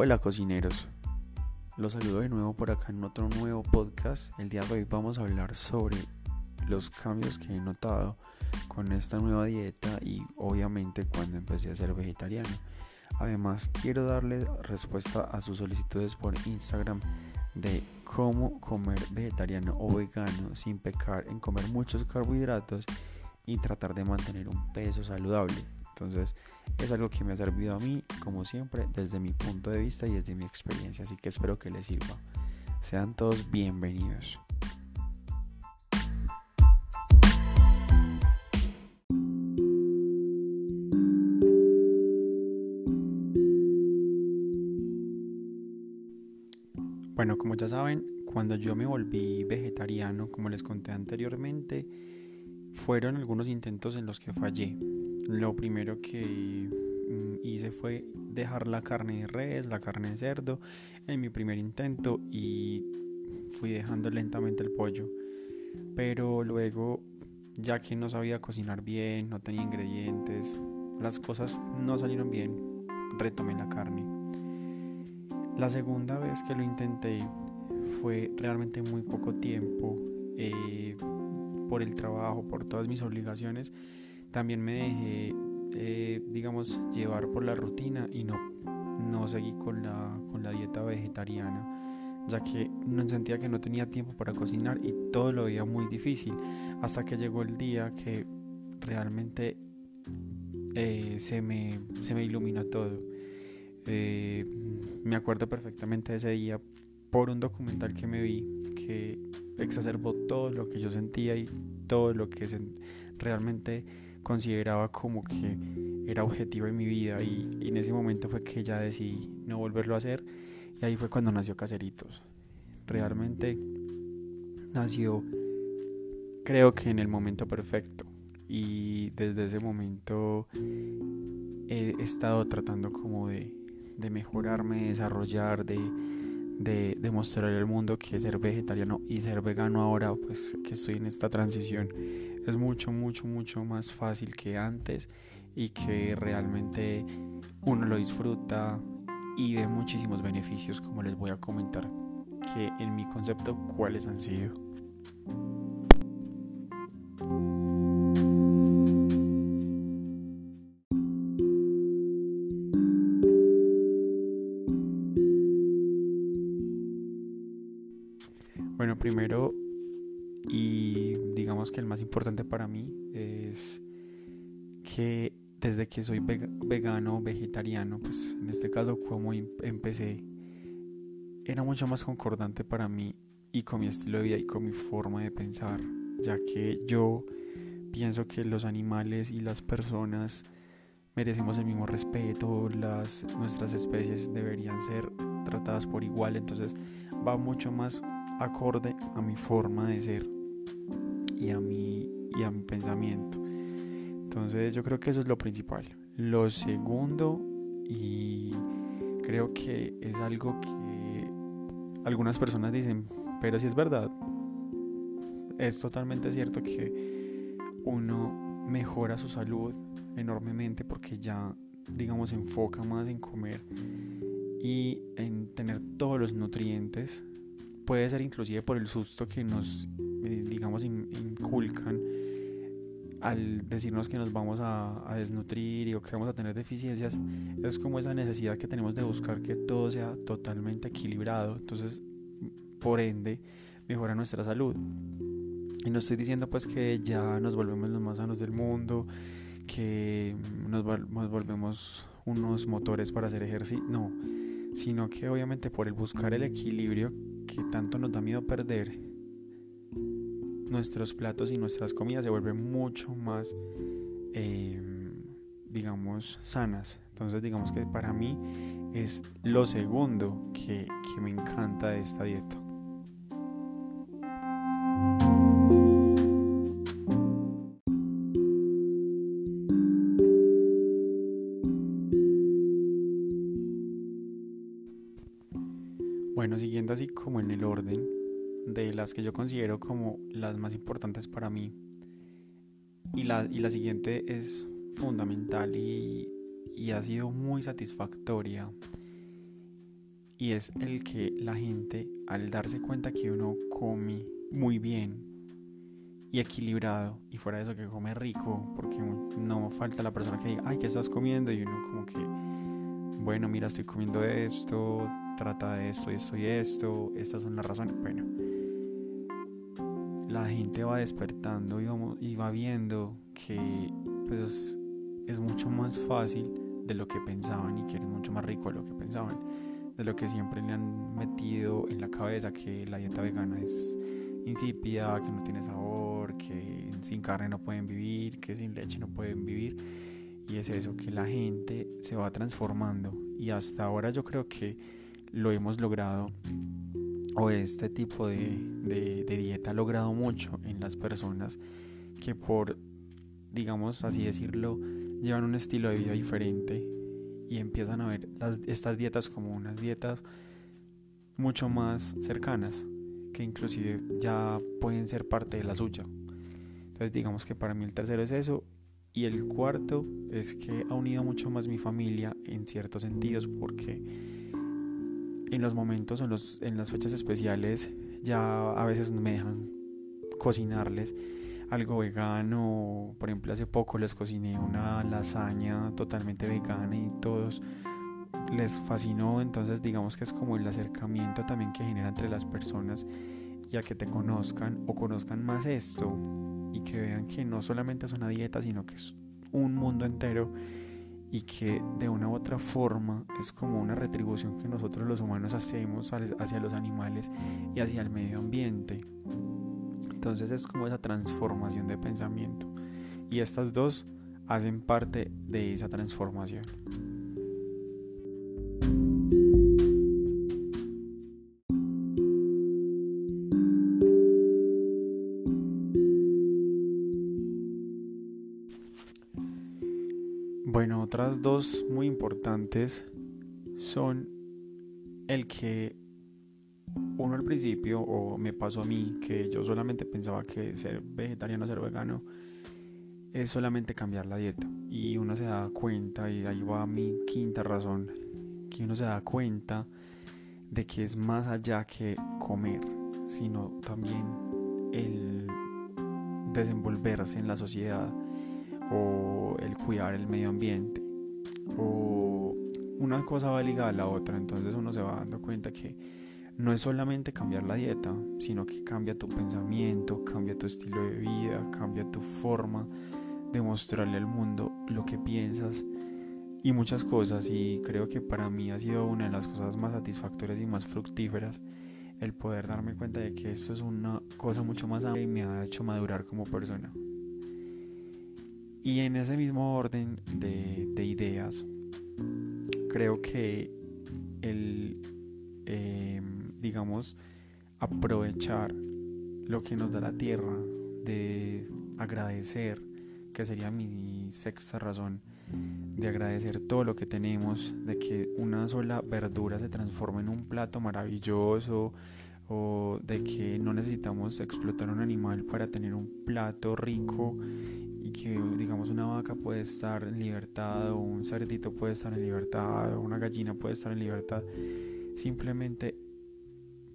Hola cocineros, los saludo de nuevo por acá en otro nuevo podcast. El día de hoy vamos a hablar sobre los cambios que he notado con esta nueva dieta y obviamente cuando empecé a ser vegetariano. Además quiero darle respuesta a sus solicitudes por Instagram de cómo comer vegetariano o vegano sin pecar en comer muchos carbohidratos y tratar de mantener un peso saludable. Entonces es algo que me ha servido a mí, como siempre, desde mi punto de vista y desde mi experiencia. Así que espero que les sirva. Sean todos bienvenidos. Bueno, como ya saben, cuando yo me volví vegetariano, como les conté anteriormente, fueron algunos intentos en los que fallé lo primero que mm, hice fue dejar la carne de res, la carne de cerdo en mi primer intento y fui dejando lentamente el pollo. Pero luego, ya que no sabía cocinar bien, no tenía ingredientes, las cosas no salieron bien, retomé la carne. La segunda vez que lo intenté fue realmente muy poco tiempo eh, por el trabajo, por todas mis obligaciones también me dejé, eh, digamos, llevar por la rutina y no, no seguí con la, con la dieta vegetariana, ya que no sentía que no tenía tiempo para cocinar y todo lo veía muy difícil, hasta que llegó el día que realmente eh, se, me, se me iluminó todo. Eh, me acuerdo perfectamente de ese día por un documental que me vi que exacerbó todo lo que yo sentía y todo lo que realmente consideraba como que era objetivo en mi vida y, en ese momento fue que ya decidí no volverlo a hacer y ahí fue cuando nació Caseritos. Realmente nació creo que en el momento perfecto y desde ese momento he estado tratando como de, de mejorarme, desarrollar, de, de, de mostrarle al mundo que ser vegetariano y ser vegano ahora pues que estoy en esta transición es mucho, mucho, mucho más fácil que antes y que realmente uno lo disfruta y ve muchísimos beneficios como les voy a comentar que en mi concepto cuáles han sido. Digamos que el más importante para mí es que desde que soy vegano vegetariano, pues en este caso como em-, empecé, era mucho más concordante para mí y con mi estilo de vida y con mi forma de pensar, ya que yo pienso que los animales y las personas merecemos el mismo respeto, las nuestras especies deberían ser tratadas por igual, entonces va mucho más acorde a mi forma de ser y a mi, y a mi pensamiento. Entonces yo creo que eso es lo principal. Lo segundo, y creo que es algo que algunas personas dicen, pero si es verdad, es totalmente cierto que uno mejora su salud enormemente porque ya, digamos, se enfoca más en comer y en tener todos los nutrientes. Puede ser inclusive por el susto que nos eh, digamos, inculcan al decirnos que nos vamos a, desnutrir y o que vamos a tener deficiencias, es como esa necesidad que tenemos de buscar que todo sea totalmente equilibrado. Entonces, por ende, mejora nuestra salud. Y no estoy diciendo pues que ya nos volvemos los más sanos del mundo, que nos, nos volvemos unos motores para hacer ejercicio, no, sino que obviamente por el buscar el equilibrio que tanto nos da miedo perder, nuestros platos y nuestras comidas se vuelven mucho más, em, digamos, sanas. Entonces, digamos que para mí es lo segundo que, que me encanta de esta dieta. Bueno, siguiendo así como en el orden, de las que yo considero como las más importantes para mí. Y la, y la siguiente es fundamental y, y ha sido muy satisfactoria. y es el que la gente al darse cuenta que uno come muy bien y equilibrado y fuera de eso que come rico porque no falta la persona que diga ay ¿qué estás comiendo? y uno como que bueno mira estoy comiendo esto trata de esto y esto y esto estas son las razones bueno la gente va despertando y, va viendo que pues es mucho más fácil de lo que pensaban y que es mucho más rico de lo que pensaban de lo que siempre le han metido en la cabeza que la dieta vegana es insípida, que no tiene sabor, que sin carne no pueden vivir, que sin leche no pueden vivir. Y es eso, que la gente se va transformando. Y hasta ahora yo creo que lo hemos logrado, o este tipo de, de, de dieta ha logrado mucho en las personas que por, digamos así decirlo, llevan un estilo de vida diferente y empiezan a ver las, estas dietas como unas dietas mucho más cercanas que inclusive ya pueden ser parte de la suya. Entonces digamos que para mí el tercero es eso y el cuarto es que ha unido mucho más mi familia en ciertos sentidos porque en los momentos, en, los, en las fechas especiales ya a veces me dejan cocinarles algo vegano. Por ejemplo, hace poco les cociné una lasaña totalmente vegana y todos les fascinó. Entonces, digamos que es como el acercamiento también que genera entre las personas y a que te conozcan o conozcan más esto y que vean que no solamente es una dieta, sino que es un mundo entero y que de una u otra forma es como una retribución que nosotros los humanos hacemos hacia los animales y hacia el medio ambiente. Entonces es como esa transformación de pensamiento. Y estas dos hacen parte de esa transformación. Dos muy importantes son el que uno al principio, o me pasó a mí, que yo solamente pensaba que ser vegetariano, ser vegano, es solamente cambiar la dieta. Y uno se da cuenta, y ahí va mi quinta razón, que uno se da cuenta de que es más allá que comer, sino también el desenvolverse en la sociedad o el cuidar el medio ambiente o una cosa va ligada a la otra entonces uno se va dando cuenta que no es solamente cambiar la dieta, sino que cambia tu pensamiento, cambia tu estilo de vida, cambia tu forma de mostrarle al mundo lo que piensas y muchas cosas. Y creo que para mí ha sido una de las cosas más satisfactorias y más fructíferas el poder darme cuenta de que esto es una cosa mucho más amplia y me ha hecho madurar como persona. Y en ese mismo orden de, de ideas, creo que el... Eh, digamos, aprovechar lo que nos da la tierra, de agradecer, que sería mi sexta razón, de agradecer todo lo que tenemos, de que una sola verdura se transforme en un plato maravilloso, o de que no necesitamos explotar un animal para tener un plato rico y que digamos una vaca puede estar en libertad o un cerdito puede estar en libertad o una gallina puede estar en libertad simplemente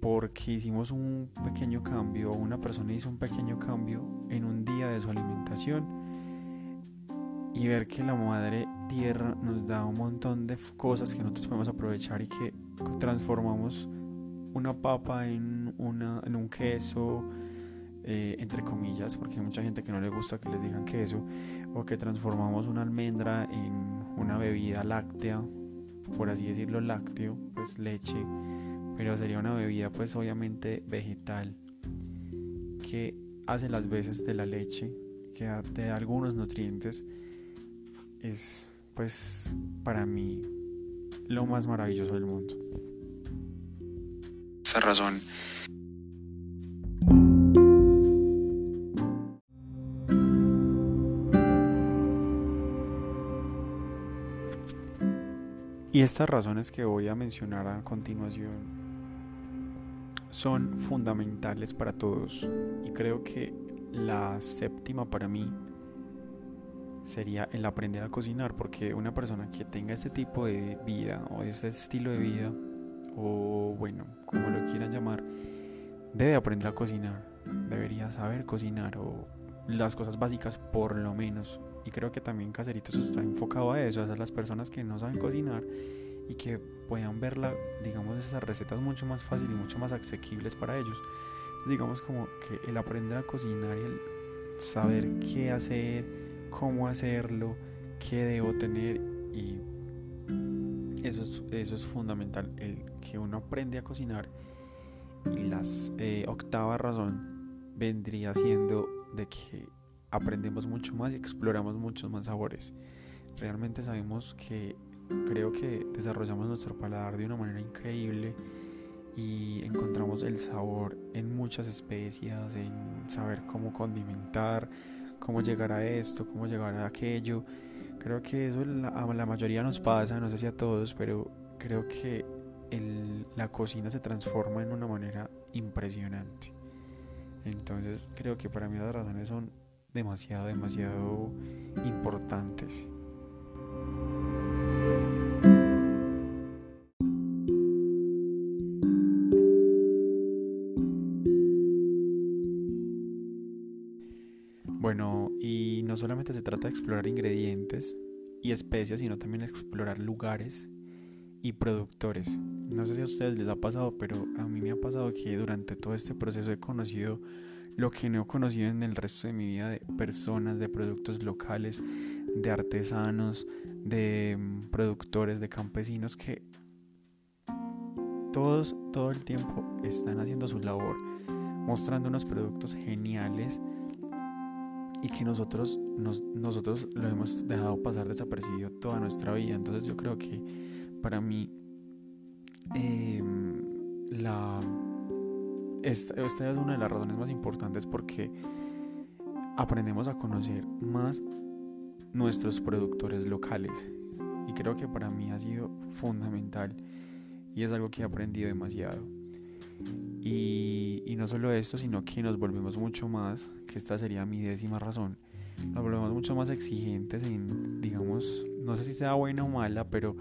porque hicimos un pequeño cambio, o una persona hizo un pequeño cambio en un día de su alimentación y ver que la madre tierra nos da un montón de cosas que nosotros podemos aprovechar y que transformamos una papa en, un queso, eh, entre comillas, porque hay mucha gente que no le gusta que les digan queso, o que transformamos una almendra en una bebida láctea, por así decirlo, lácteo, pues leche pero sería una bebida pues obviamente vegetal que hace las veces de la leche, que te da algunos nutrientes, es pues para mí lo más maravilloso del mundo. Razón. Y estas razones que voy a mencionar a continuación son fundamentales para todos y creo que la séptima para mí sería el aprender a cocinar porque una persona que tenga este tipo de vida o este estilo de vida o bueno, como lo quieran llamar, debe aprender a cocinar, debería saber cocinar o las cosas básicas por lo menos. Y creo que también Caseritos está enfocado a eso, a las personas que no saben cocinar y que puedan verla, digamos, esas recetas mucho más fáciles y mucho más asequibles para ellos. Digamos como que el aprender a cocinar y el saber qué hacer, cómo hacerlo, qué debo tener y eso es, eso es fundamental, el que uno aprende a cocinar y la eh, octava razón vendría siendo de que aprendemos mucho más y exploramos muchos más sabores. Realmente sabemos que creo que desarrollamos nuestro paladar de una manera increíble y encontramos el sabor en muchas especias, en saber cómo condimentar, cómo llegar a esto, cómo llegar a aquello. Creo que eso a la mayoría nos pasa, no sé si a todos, pero creo que la cocina se transforma en una manera impresionante. Entonces creo que para mí las razones son demasiado, demasiado importantes. Solamente se trata de explorar ingredientes y especias, sino también explorar lugares y productores. No sé si a ustedes les ha pasado, pero a mí me ha pasado que durante todo este proceso he conocido lo que no he conocido en el resto de mi vida de personas, de productos locales, de artesanos, de mm, productores, de campesinos que todos todo el tiempo están haciendo su labor, mostrando unos productos geniales y que nosotros, nosotros lo hemos dejado pasar desapercibido toda nuestra vida. Entonces yo creo que para mí em, la, esta, es una de las razones más importantes porque aprendemos a conocer más nuestros productores locales y creo que para mí ha sido fundamental y es algo que he aprendido demasiado. Y, y, no solo esto, sino que nos volvemos mucho más, que esta sería mi décima razón, nos volvemos mucho más exigentes en, digamos, no sé si sea buena o mala, pero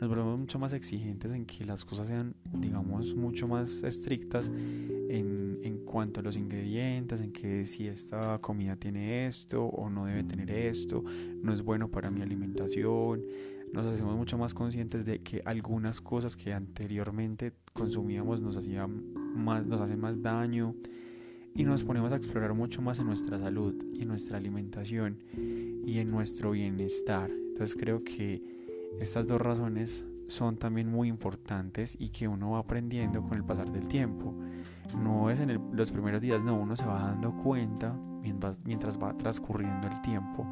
nos volvemos mucho más exigentes en que las cosas sean, digamos, mucho más estrictas en, en cuanto a los ingredientes, en que si esta comida tiene esto o no debe tener esto, no es bueno para mi alimentación. Nos hacemos mucho más conscientes de que algunas cosas que anteriormente consumíamos nos hacían más, nos hacen más daño y nos ponemos a explorar mucho más en nuestra salud y en nuestra alimentación y en nuestro bienestar. Entonces creo que estas dos razones son también muy importantes y que uno va aprendiendo con el pasar del tiempo. No es en los primeros días, no, uno se va dando cuenta mientras va transcurriendo el tiempo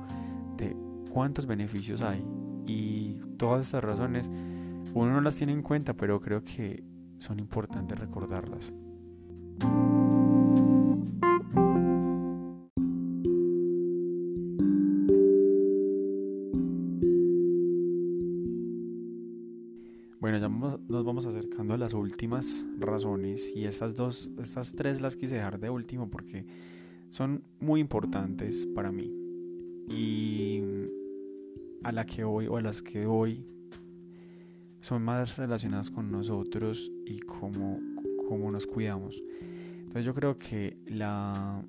de cuántos beneficios hay. Y todas estas razones uno no las tiene en cuenta, pero creo que son importantes recordarlas. Las últimas razones y estas dos, estas tres las quise dejar de último porque son muy importantes para mí. Y a la que hoy o a las que hoy son más relacionadas con nosotros y cómo, cómo nos cuidamos. Entonces yo creo que la,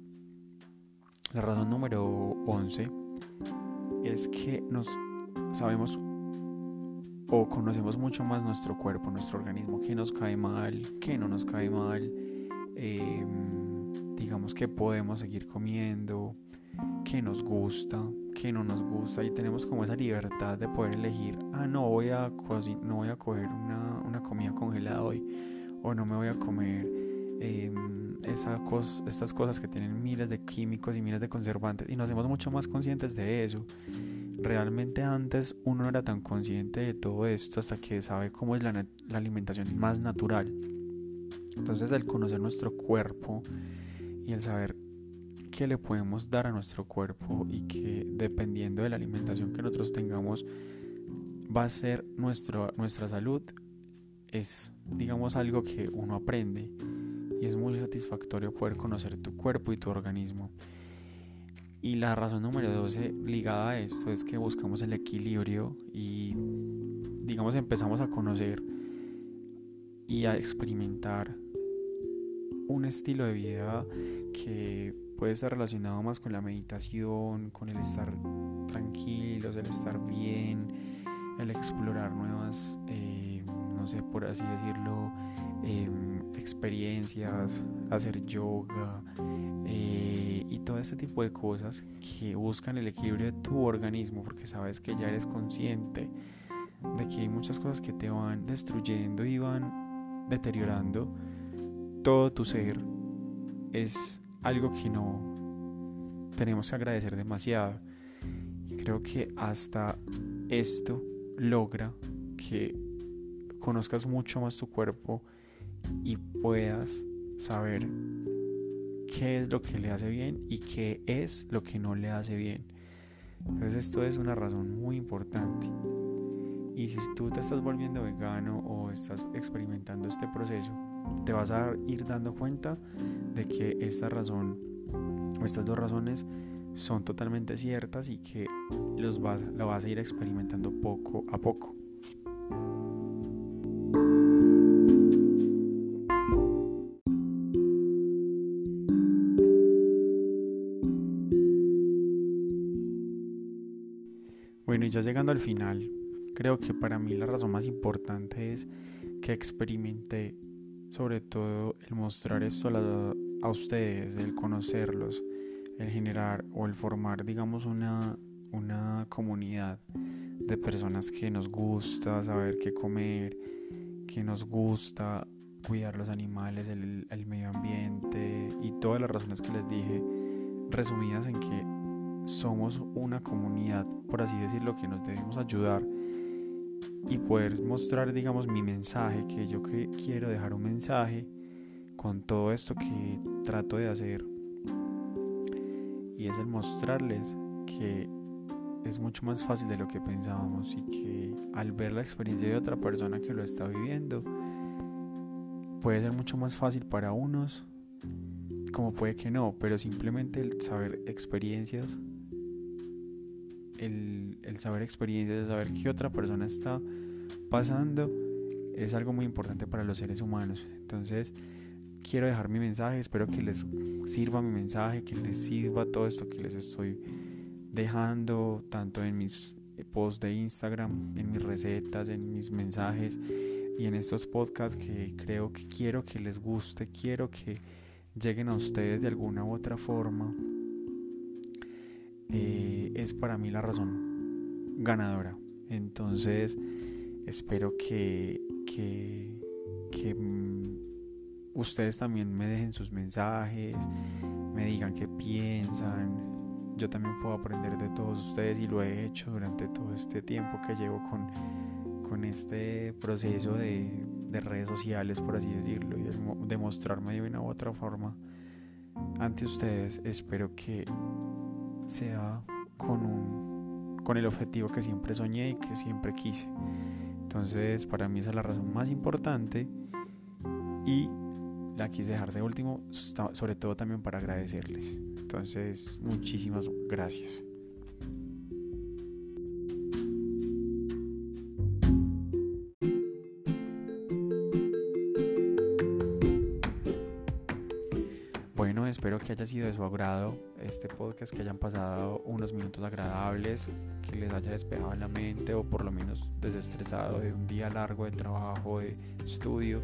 la razón número 11 es que nos sabemos o conocemos mucho más nuestro cuerpo, nuestro organismo, qué nos cae mal, qué no nos cae mal, em, digamos que podemos seguir comiendo, qué nos gusta, qué no nos gusta y tenemos como esa libertad de poder elegir, ah, no voy a, no voy a coger una, una comida congelada hoy o no me voy a comer em, esa estas cosas que tienen miles de químicos y miles de conservantes y nos hacemos mucho más conscientes de eso realmente antes uno no era tan consciente de todo esto hasta que sabe cómo es la, alimentación más natural. Entonces el conocer nuestro cuerpo y el saber qué le podemos dar a nuestro cuerpo y que dependiendo de la alimentación que nosotros tengamos va a ser nuestro, nuestra salud es digamos algo que uno aprende y es muy satisfactorio poder conocer tu cuerpo y tu organismo. Y la razón número 12 ligada a esto es que buscamos el equilibrio y digamos empezamos a conocer y a experimentar un estilo de vida que puede estar relacionado más con la meditación, con el estar tranquilos, el estar bien, el explorar nuevas, eh, no sé, por así decirlo, em, experiencias, hacer yoga eh, todo este tipo de cosas que buscan el equilibrio de tu organismo porque sabes que ya eres consciente de que hay muchas cosas que te van destruyendo y van deteriorando todo tu ser es algo que no tenemos que agradecer demasiado. Creo que hasta esto logra que conozcas mucho más tu cuerpo y puedas saber qué es lo que le hace bien y qué es lo que no le hace bien. Entonces esto es una razón muy importante. Y si tú te estás volviendo vegano o estás experimentando este proceso, te vas a ir dando cuenta de que esta razón o estas dos razones son totalmente ciertas y que los vas, vas a ir experimentando poco a poco. Bueno, y ya llegando al final, creo que para mí la razón más importante es que experimenté sobre todo el mostrar esto a, ustedes, el conocerlos, el generar o el formar, digamos, una, una comunidad de personas que nos gusta saber qué comer, que nos gusta cuidar los animales, el, el, medio ambiente y todas las razones que les dije, resumidas en que somos una comunidad, por así decirlo, que nos debemos ayudar y poder mostrar, digamos, mi mensaje, que yo quiero dejar un mensaje con todo esto que trato de hacer. Y es el mostrarles que es mucho más fácil de lo que pensábamos y que al ver la experiencia de otra persona que lo está viviendo, puede ser mucho más fácil para unos, como puede que no, pero simplemente el saber experiencias el, saber experiencias, el saber qué otra persona está pasando, es algo muy importante para los seres humanos. Entonces, quiero dejar mi mensaje, espero que les sirva mi mensaje, que les sirva todo esto que les estoy dejando, tanto en mis posts de Instagram, en mis recetas, en mis mensajes y en estos podcasts que creo que quiero que les guste, quiero que lleguen a ustedes de alguna u otra forma eh, es para mí la razón ganadora. Entonces, espero que, que, mm, ustedes también me dejen sus mensajes, me digan qué piensan. Yo también puedo aprender de todos ustedes y lo he hecho durante todo este tiempo que llevo con, con este proceso de, de redes sociales, por así decirlo, y de mostrarme de una u otra forma ante ustedes. Espero que sea con, un, con el objetivo que siempre soñé y que siempre quise. Entonces, para mí esa es la razón más importante y la quise dejar de último, sobre todo también para agradecerles. Entonces, muchísimas gracias. Espero que haya sido de su agrado este podcast, que hayan pasado unos minutos agradables, que les haya despejado la mente o por lo menos desestresado de un día largo de trabajo, de estudio.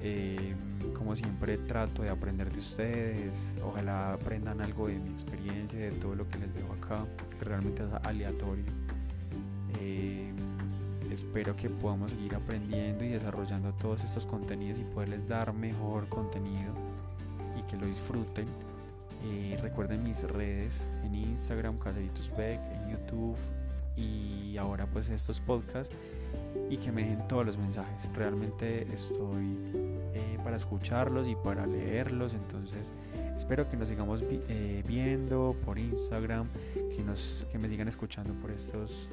Eh, como siempre trato de aprender de ustedes, ojalá aprendan algo de mi experiencia, de todo lo que les dejo acá, que realmente es aleatorio. Eh, espero que podamos seguir aprendiendo y desarrollando todos estos contenidos y poderles dar mejor contenido que lo disfruten. Eh, recuerden mis redes en Instagram, Caseritos Beck, en YouTube y ahora pues estos podcasts y que me dejen todos los mensajes. Realmente estoy eh, para escucharlos y para leerlos, entonces espero que nos sigamos eh, viendo por Instagram, que, nos, que me sigan escuchando por, estos,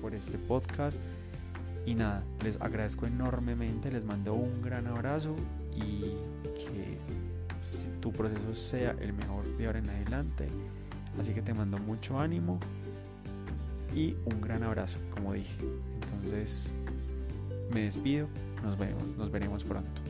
por este podcast. Y nada, les agradezco enormemente, les mando un gran abrazo y que tu proceso sea el mejor de ahora en adelante. Así que te mando mucho ánimo y un gran abrazo, como dije. Entonces, me despido. nos vemos, nos veremos pronto.